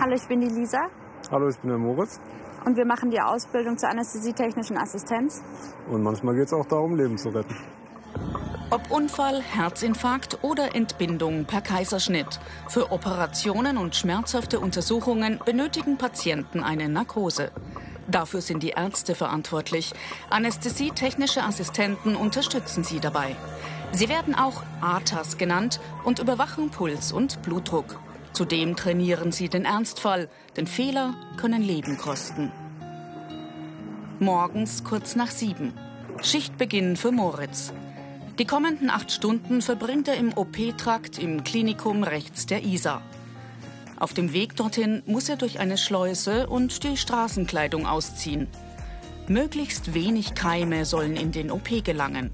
Hallo, ich bin die Lisa Hallo, ich bin der Moritz. und wir machen die Ausbildung zur anästhesietechnischen Assistenz. Und manchmal geht es auch darum, Leben zu retten. Ob Unfall, Herzinfarkt oder Entbindung per Kaiserschnitt. Für Operationen und schmerzhafte Untersuchungen benötigen Patienten eine Narkose. Dafür sind die Ärzte verantwortlich. Anästhesietechnische Assistenten unterstützen sie dabei. Sie werden auch ATAS genannt und überwachen Puls und Blutdruck. Zudem trainieren sie den Ernstfall, denn Fehler können Leben kosten. Morgens kurz nach sieben. Schichtbeginn für Moritz. Die kommenden acht Stunden verbringt er im OP-Trakt im Klinikum rechts der Isar. Auf dem Weg dorthin muss er durch eine Schleuse und die Straßenkleidung ausziehen. Möglichst wenig Keime sollen in den OP gelangen.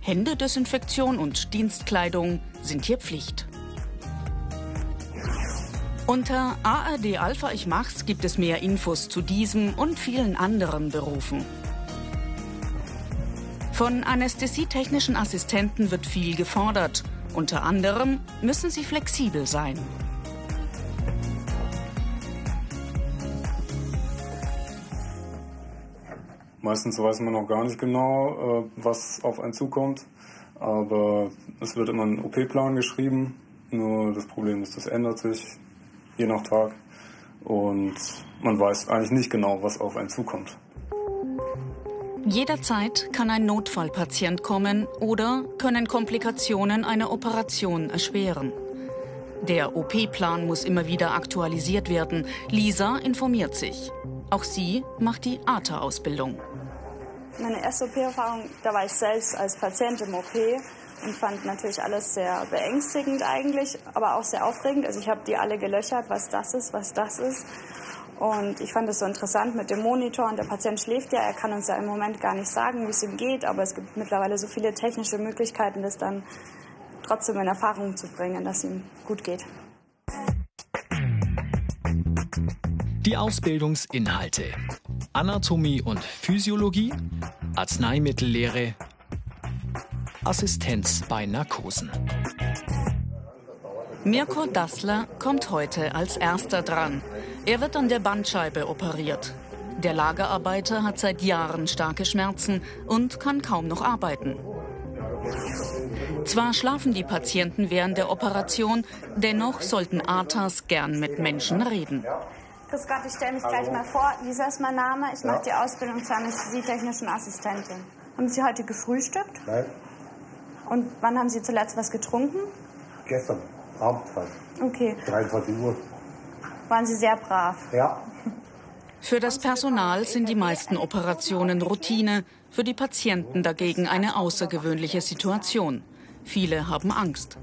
Händedesinfektion und Dienstkleidung sind hier Pflicht. Unter ARD Alpha Ich Mach's gibt es mehr Infos zu diesem und vielen anderen Berufen. Von anästhesietechnischen Assistenten wird viel gefordert. Unter anderem müssen sie flexibel sein. Meistens weiß man noch gar nicht genau, äh, was auf einen zukommt. Aber es wird immer ein OP-Plan geschrieben. Nur das Problem ist, das ändert sich je nach Tag. Und man weiß eigentlich nicht genau, was auf einen zukommt. Jederzeit kann ein Notfallpatient kommen oder können Komplikationen eine Operation erschweren. Der OP-Plan muss immer wieder aktualisiert werden. Lisa informiert sich. Auch sie macht die ATA-Ausbildung. Meine erste OP-Erfahrung, da war ich selbst als Patient im OP und fand natürlich alles sehr beängstigend eigentlich, aber auch sehr aufregend. Also ich habe die alle gelöchert, was das ist, was das ist. Und ich fand es so interessant mit dem Monitor und der Patient schläft ja, er kann uns ja im Moment gar nicht sagen, wie es ihm geht, aber es gibt mittlerweile so viele technische Möglichkeiten, das dann trotzdem in Erfahrung zu bringen, dass ihm gut geht. Die Ausbildungsinhalte. Anatomie und Physiologie, Arzneimittellehre, Assistenz bei Narkosen. Mirko Dassler kommt heute als erster dran. Er wird an der Bandscheibe operiert. Der Lagerarbeiter hat seit Jahren starke Schmerzen und kann kaum noch arbeiten. Zwar schlafen die Patienten während der Operation, dennoch sollten ATAs gern mit Menschen reden. Grüß Gott, ich stelle mich gleich mal vor. Lisa ist mein Name. Ich mache die Ausbildung zur anästhesietechnischen Assistentin. Haben Sie heute gefrühstückt? Nein, Und wann haben Sie zuletzt was getrunken? gestern Abend fast. Okay. 23 Uhr. Waren Sie sehr brav. Ja, Für das Personal sind die meisten Operationen Routine, für die Patienten dagegen eine außergewöhnliche Situation. Viele haben Angst.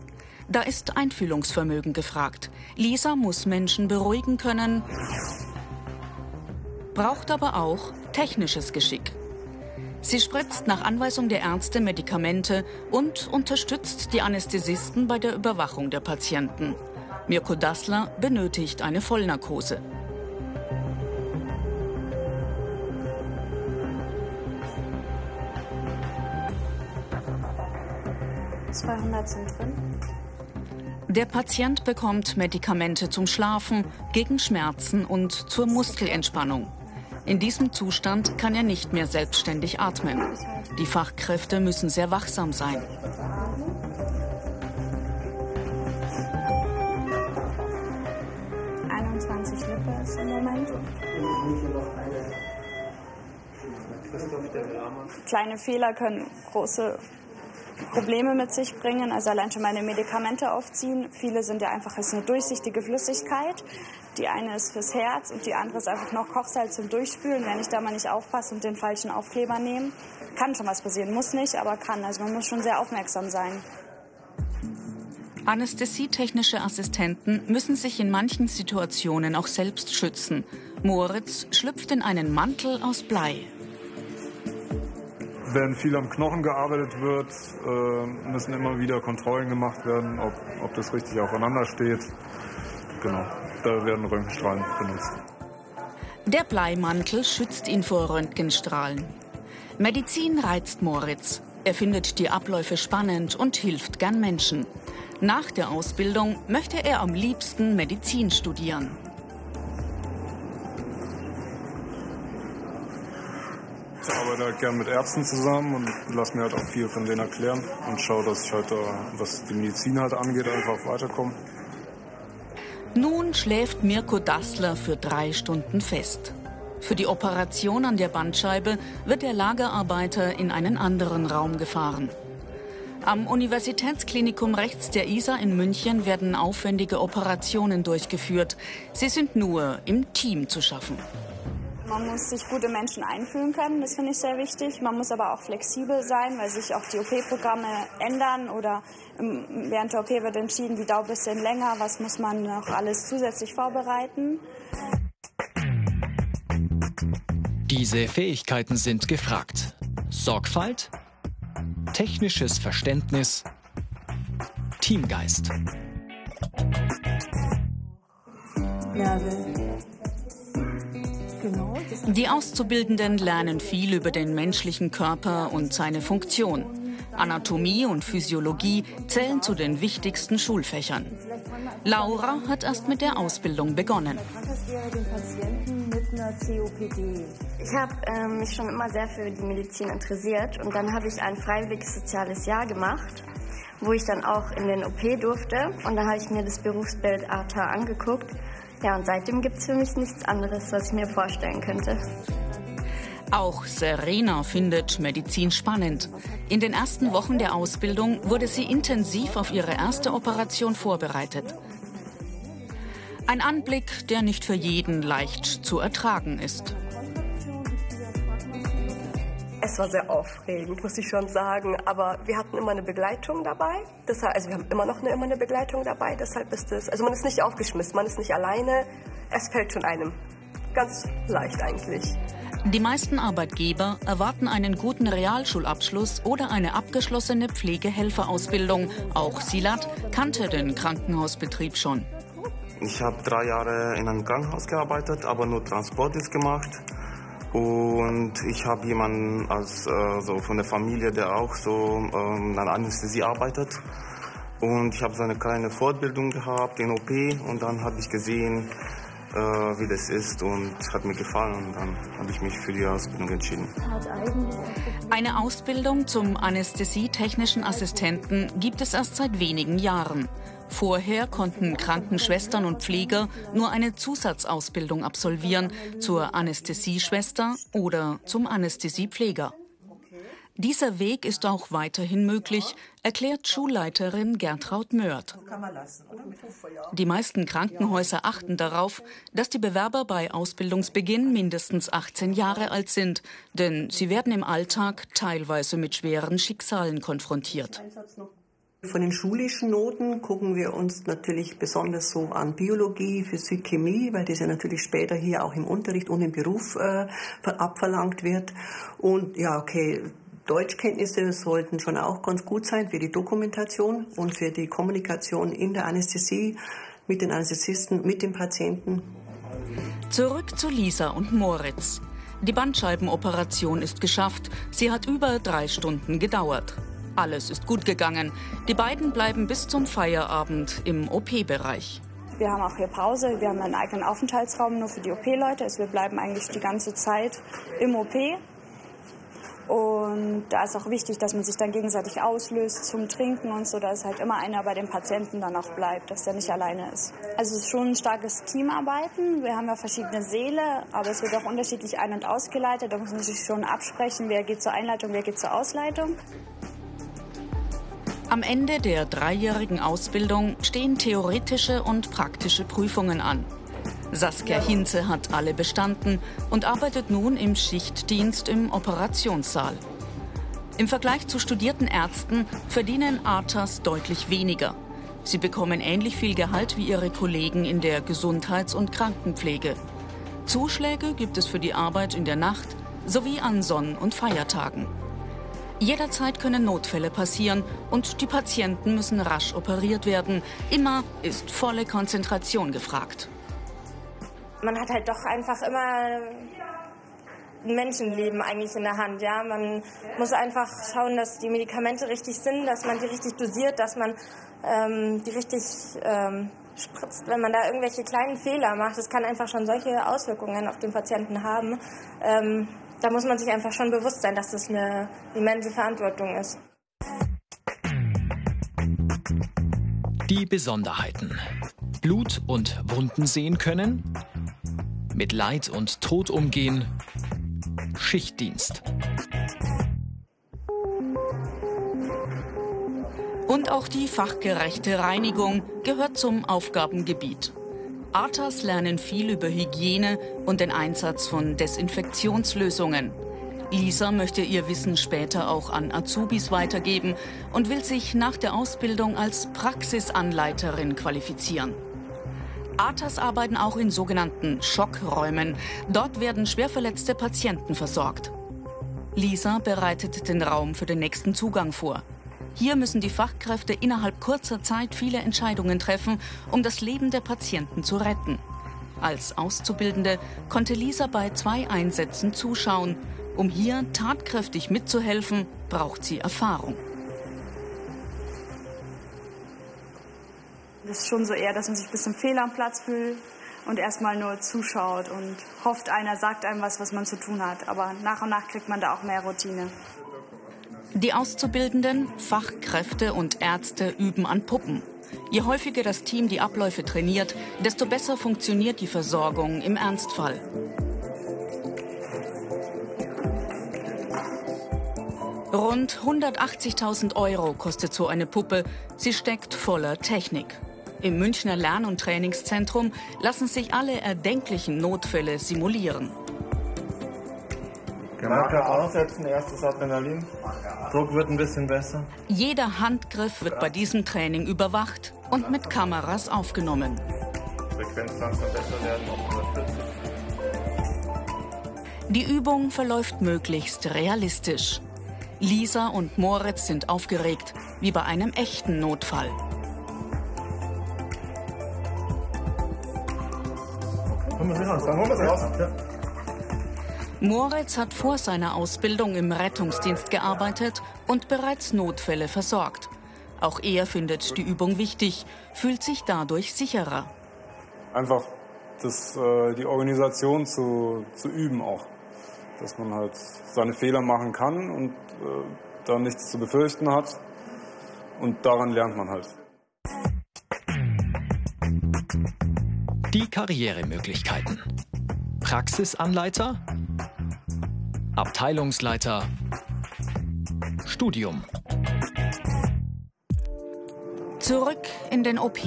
Da ist Einfühlungsvermögen gefragt. Lisa muss Menschen beruhigen können, braucht aber auch technisches Geschick. Sie spritzt nach Anweisung der Ärzte Medikamente und unterstützt die Anästhesisten bei der Überwachung der Patienten. Mirko Dassler benötigt eine Vollnarkose. Ja. 200 sind drin. Der Patient bekommt Medikamente zum Schlafen, gegen Schmerzen und zur Muskelentspannung. In diesem Zustand kann er nicht mehr selbstständig atmen. Die Fachkräfte müssen sehr wachsam sein. 21 Lippe ist im Moment. Kleine Fehler können große Probleme mit sich bringen. Also allein schon meine Medikamente aufziehen. Viele sind ja einfach ist eine durchsichtige Flüssigkeit. Die eine ist fürs Herz und die andere ist einfach noch Kochsalz zum Durchspülen. Wenn ich da mal nicht aufpasse und den falschen Aufkleber nehme, kann schon was passieren. Muss nicht, aber kann. Also man muss schon sehr aufmerksam sein. Anästhesietechnische Assistenten müssen sich in manchen Situationen auch selbst schützen. Moritz schlüpft in einen Mantel aus Blei. Wenn viel am Knochen gearbeitet wird, äh, müssen immer wieder Kontrollen gemacht werden, ob, ob das richtig aufeinander steht. Genau. Da werden Röntgenstrahlen benutzt. Der Bleimantel schützt ihn vor Röntgenstrahlen. Medizin reizt Moritz. Er findet die Abläufe spannend und hilft gern Menschen. Nach der Ausbildung möchte er am liebsten Medizin studieren. Ich arbeite halt gern mit Ärzten zusammen und lasse mir halt auch viel von denen erklären und schaue, dass ich halt, was die Medizin halt angeht, einfach weiterkomme. Nun schläft Mirko Dassler für drei Stunden fest. Für die Operation an der Bandscheibe wird der Lagerarbeiter in einen anderen Raum gefahren. Am Universitätsklinikum rechts der Isar in München werden aufwendige Operationen durchgeführt. Sie sind nur im Team zu schaffen. Man muss sich gute Menschen einfühlen können, das finde ich sehr wichtig. Man muss aber auch flexibel sein, weil sich auch die OP-Programme ändern oder während der OP wird entschieden, die dauert ein bisschen länger, was muss man noch alles zusätzlich vorbereiten. Diese Fähigkeiten sind gefragt. Sorgfalt, technisches Verständnis, Teamgeist. Genau, Die Auszubildenden lernen viel über den menschlichen Körper und seine Funktion. Anatomie und Physiologie zählen zu den wichtigsten Schulfächern. Laura hat erst mit der Ausbildung begonnen. Ich habe äh, mich schon immer sehr für die Medizin interessiert und dann habe ich ein freiwilliges soziales Jahr gemacht, wo ich dann auch in den OP durfte und da habe ich mir das Berufsbild ATA angeguckt. Ja, und seitdem gibt es für mich nichts anderes, was ich mir vorstellen könnte. Auch Serena findet Medizin spannend. In den ersten Wochen der Ausbildung wurde sie intensiv auf ihre erste Operation vorbereitet. Ein Anblick, der nicht für jeden leicht zu ertragen ist. Es war sehr aufregend, muss ich schon sagen. Aber wir hatten immer eine Begleitung dabei. Deshalb, also wir haben immer noch eine, immer eine Begleitung dabei. Deshalb ist es, also man ist nicht aufgeschmissen, man ist nicht alleine. Es fällt schon einem ganz leicht eigentlich. Die meisten Arbeitgeber erwarten einen guten Realschulabschluss oder eine abgeschlossene Pflegehelferausbildung. Auch Silat kannte den Krankenhausbetrieb schon. Ich habe drei Jahre in einem Krankenhaus gearbeitet, aber nur Transportdienst gemacht. Und ich habe jemanden als, äh, so von der Familie, der auch so ähm, an Anästhesie arbeitet. Und ich habe so eine kleine Fortbildung gehabt in OP und dann habe ich gesehen, äh, wie das ist und es hat mir gefallen und dann habe ich mich für die Ausbildung entschieden. Eine Ausbildung zum Anästhesietechnischen Assistenten gibt es erst seit wenigen Jahren. Vorher konnten Krankenschwestern und Pfleger nur eine Zusatzausbildung absolvieren zur Anästhesieschwester oder zum Anästhesiepfleger. Dieser Weg ist auch weiterhin möglich, erklärt Schulleiterin Gertraud Mörth. Die meisten Krankenhäuser achten darauf, dass die Bewerber bei Ausbildungsbeginn mindestens 18 Jahre alt sind, denn sie werden im Alltag teilweise mit schweren Schicksalen konfrontiert. Von den schulischen Noten gucken wir uns natürlich besonders so an Biologie, Physik, Chemie, weil das ja natürlich später hier auch im Unterricht und im Beruf äh, abverlangt wird. Und ja, okay, Deutschkenntnisse sollten schon auch ganz gut sein für die Dokumentation und für die Kommunikation in der Anästhesie mit den Anästhesisten, mit den Patienten. Zurück zu Lisa und Moritz. Die Bandscheibenoperation ist geschafft. Sie hat über drei Stunden gedauert. Alles ist gut gegangen. Die beiden bleiben bis zum Feierabend im OP-Bereich. Wir haben auch hier Pause. Wir haben einen eigenen Aufenthaltsraum nur für die OP-Leute. Also wir bleiben eigentlich die ganze Zeit im OP. Und da ist auch wichtig, dass man sich dann gegenseitig auslöst zum Trinken und so, dass halt immer einer bei dem Patienten dann auch bleibt, dass der nicht alleine ist. Also es ist schon ein starkes Teamarbeiten. Wir haben ja verschiedene Säle, aber es wird auch unterschiedlich ein- und ausgeleitet. Da muss man sich schon absprechen, wer geht zur Einleitung, wer geht zur Ausleitung. Am Ende der dreijährigen Ausbildung stehen theoretische und praktische Prüfungen an. Saskia Hinze hat alle bestanden und arbeitet nun im Schichtdienst im Operationssaal. Im Vergleich zu studierten Ärzten verdienen ARTAs deutlich weniger. Sie bekommen ähnlich viel Gehalt wie ihre Kollegen in der Gesundheits- und Krankenpflege. Zuschläge gibt es für die Arbeit in der Nacht sowie an Sonn- und Feiertagen. Jederzeit können Notfälle passieren und die Patienten müssen rasch operiert werden. Immer ist volle Konzentration gefragt. man hat halt doch einfach immer ein Menschenleben eigentlich in der Hand. Ja? Man muss einfach schauen, dass die Medikamente richtig sind, dass man die richtig dosiert, dass man ähm, die richtig ähm, spritzt. Wenn man da irgendwelche kleinen Fehler macht, das kann einfach schon solche Auswirkungen auf den Patienten haben. Ähm, da muss man sich einfach schon bewusst sein, dass das eine immense Verantwortung ist. Die Besonderheiten. Blut und Wunden sehen können, mit Leid und Tod umgehen, Schichtdienst. Und auch die fachgerechte Reinigung gehört zum Aufgabengebiet. ARTAs lernen viel über Hygiene und den Einsatz von Desinfektionslösungen. Lisa möchte ihr Wissen später auch an Azubis weitergeben und will sich nach der Ausbildung als Praxisanleiterin qualifizieren. ATAS arbeiten auch in sogenannten Schockräumen. Dort werden schwerverletzte Patienten versorgt. Lisa bereitet den Raum für den nächsten Zugang vor. Hier müssen die Fachkräfte innerhalb kurzer Zeit viele Entscheidungen treffen, um das Leben der Patienten zu retten. Als Auszubildende konnte Lisa bei zwei Einsätzen zuschauen. Um hier tatkräftig mitzuhelfen, braucht sie Erfahrung. Das ist schon so eher, dass man sich ein bisschen fehl am Platz fühlt und erstmal nur zuschaut und hofft, einer sagt einem was, was man zu tun hat. Aber nach und nach kriegt man da auch mehr Routine. Die Auszubildenden, Fachkräfte und Ärzte üben an Puppen. Je häufiger das Team die Abläufe trainiert, desto besser funktioniert die Versorgung im Ernstfall. Rund 180.000 Euro kostet so eine Puppe. Sie steckt voller Technik. Im Münchner Lern- und Trainingszentrum lassen sich alle erdenklichen Notfälle simulieren. Marker aussetzen, erstes Adrenalin. Druck wird ein bisschen besser. Jeder Handgriff wird bei diesem Training überwacht und mit Kameras aufgenommen. Frequenz langsam besser werden auf 140. Die Übung verläuft möglichst realistisch. Lisa und Moritz sind aufgeregt, wie bei einem echten Notfall. Moritz hat vor seiner Ausbildung im Rettungsdienst gearbeitet und bereits Notfälle versorgt. Auch er findet die Übung wichtig, fühlt sich dadurch sicherer. Einfach das, äh, die Organisation zu, zu üben auch. Dass man halt seine Fehler machen kann und äh, da nichts zu befürchten hat. Und daran lernt man halt. Die Karrieremöglichkeiten. Praxisanleiter, Abteilungsleiter, Studium. Zurück in den OP.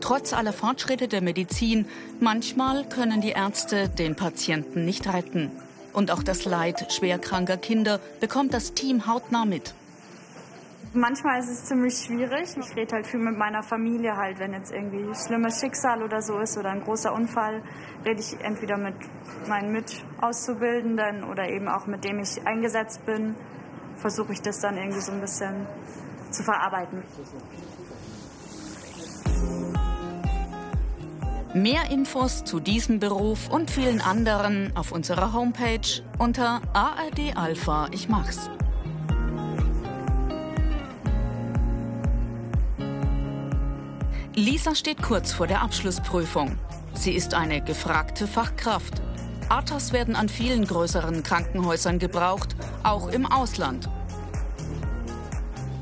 Trotz aller Fortschritte der Medizin, manchmal können die Ärzte den Patienten nicht retten. Und auch das Leid schwerkranker Kinder bekommt das Team hautnah mit. Manchmal ist es ziemlich schwierig. Ich rede halt viel mit meiner Familie halt, wenn jetzt irgendwie schlimmes Schicksal oder so ist oder ein großer Unfall, rede ich entweder mit meinen Mitauszubildenden oder eben auch mit dem ich eingesetzt bin, versuche ich das dann irgendwie so ein bisschen zu verarbeiten. Mehr Infos zu diesem Beruf und vielen anderen auf unserer Homepage unter ARD Alpha Ich mach's. Lisa steht kurz vor der Abschlussprüfung. Sie ist eine gefragte Fachkraft. ATAS werden an vielen größeren Krankenhäusern gebraucht, auch im Ausland.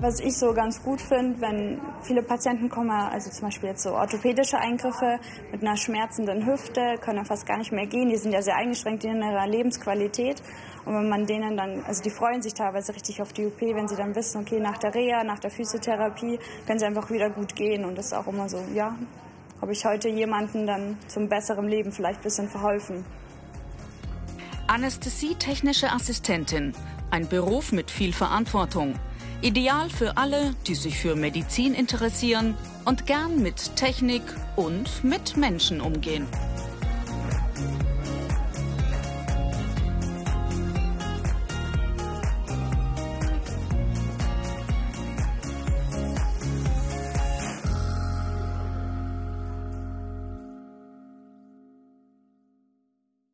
Was ich so ganz gut finde, wenn viele Patienten kommen, also zum Beispiel jetzt so orthopädische Eingriffe mit einer schmerzenden Hüfte, können fast gar nicht mehr gehen, die sind ja sehr eingeschränkt in ihrer Lebensqualität. Und wenn man denen dann, also die freuen sich teilweise richtig auf die OP, wenn sie dann wissen, okay, nach der Reha, nach der Physiotherapie können sie einfach wieder gut gehen. Und das ist auch immer so, ja, habe ich heute jemanden dann zum besseren Leben vielleicht ein bisschen verholfen. Anästhesietechnische Assistentin, ein Beruf mit viel Verantwortung. Ideal für alle, die sich für Medizin interessieren und gern mit Technik und mit Menschen umgehen.